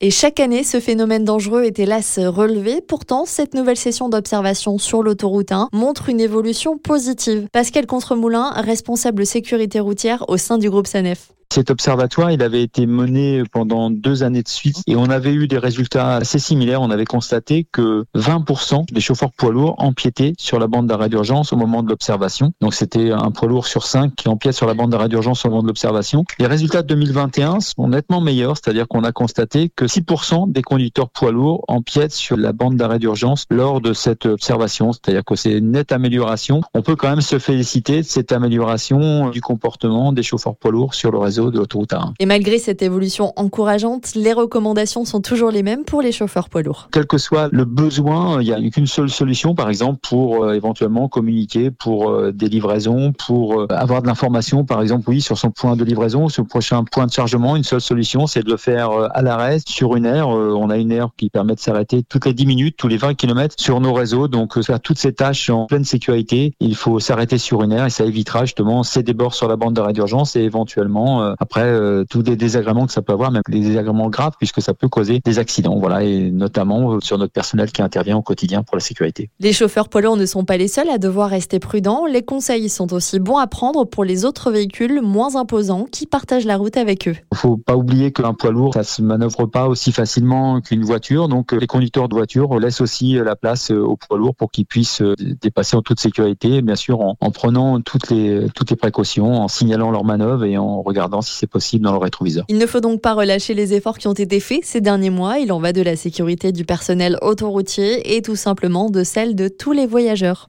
Et chaque année, ce phénomène dangereux est hélas relevé. Pourtant, cette nouvelle session d'observation sur l'autoroute 1 montre une évolution positive. Pascal Contremoulin, responsable sécurité routière au sein du groupe SANEF. Cet observatoire, il avait été mené pendant deux années de suite et on avait eu des résultats assez similaires. On avait constaté que 20% des chauffeurs poids lourds empiétaient sur la bande d'arrêt d'urgence au moment de l'observation. Donc c'était un poids lourd sur cinq qui empiète sur la bande d'arrêt d'urgence au moment de l'observation. Les résultats de 2021 sont nettement meilleurs, c'est-à-dire qu'on a constaté que 6% des conducteurs poids lourds empiètent sur la bande d'arrêt d'urgence lors de cette observation, c'est-à-dire que c'est une nette amélioration. On peut quand même se féliciter de cette amélioration du comportement des chauffeurs poids lourds sur le réseau A1. Et malgré cette évolution encourageante, les recommandations sont toujours les mêmes pour les chauffeurs poids lourds. Quel que soit le besoin, il n'y a qu'une seule solution, par exemple, pour euh, éventuellement communiquer pour euh, des livraisons, pour euh, avoir de l'information, par exemple, oui, sur son point de livraison, sur le prochain point de chargement. Une seule solution, c'est de le faire à l'arrêt sur une aire. on a une aire qui permet de s'arrêter toutes les 10 minutes, tous les 20 km sur nos réseaux. Donc, faire toutes ces tâches en pleine sécurité, il faut s'arrêter sur une aire et ça évitera justement ces débords sur la bande d'arrêt d'urgence et éventuellement euh, après, euh, tous les désagréments que ça peut avoir, même des désagréments graves, puisque ça peut causer des accidents. Voilà, et notamment euh, sur notre personnel qui intervient au quotidien pour la sécurité. Les chauffeurs poids ne sont pas les seuls à devoir rester prudents. Les conseils sont aussi bons à prendre pour les autres véhicules moins imposants qui partagent la route avec eux. Il faut pas oublier qu'un poids lourd, ça se manœuvre pas aussi facilement qu'une voiture. Donc, les conducteurs de voiture laissent aussi la place aux poids lourds pour qu'ils puissent dépasser en toute sécurité, bien sûr, en, en prenant toutes les, toutes les précautions, en signalant leur manœuvre et en regardant si c'est possible dans le rétroviseur. Il ne faut donc pas relâcher les efforts qui ont été faits ces derniers mois. Il en va de la sécurité du personnel autoroutier et tout simplement de celle de tous les voyageurs.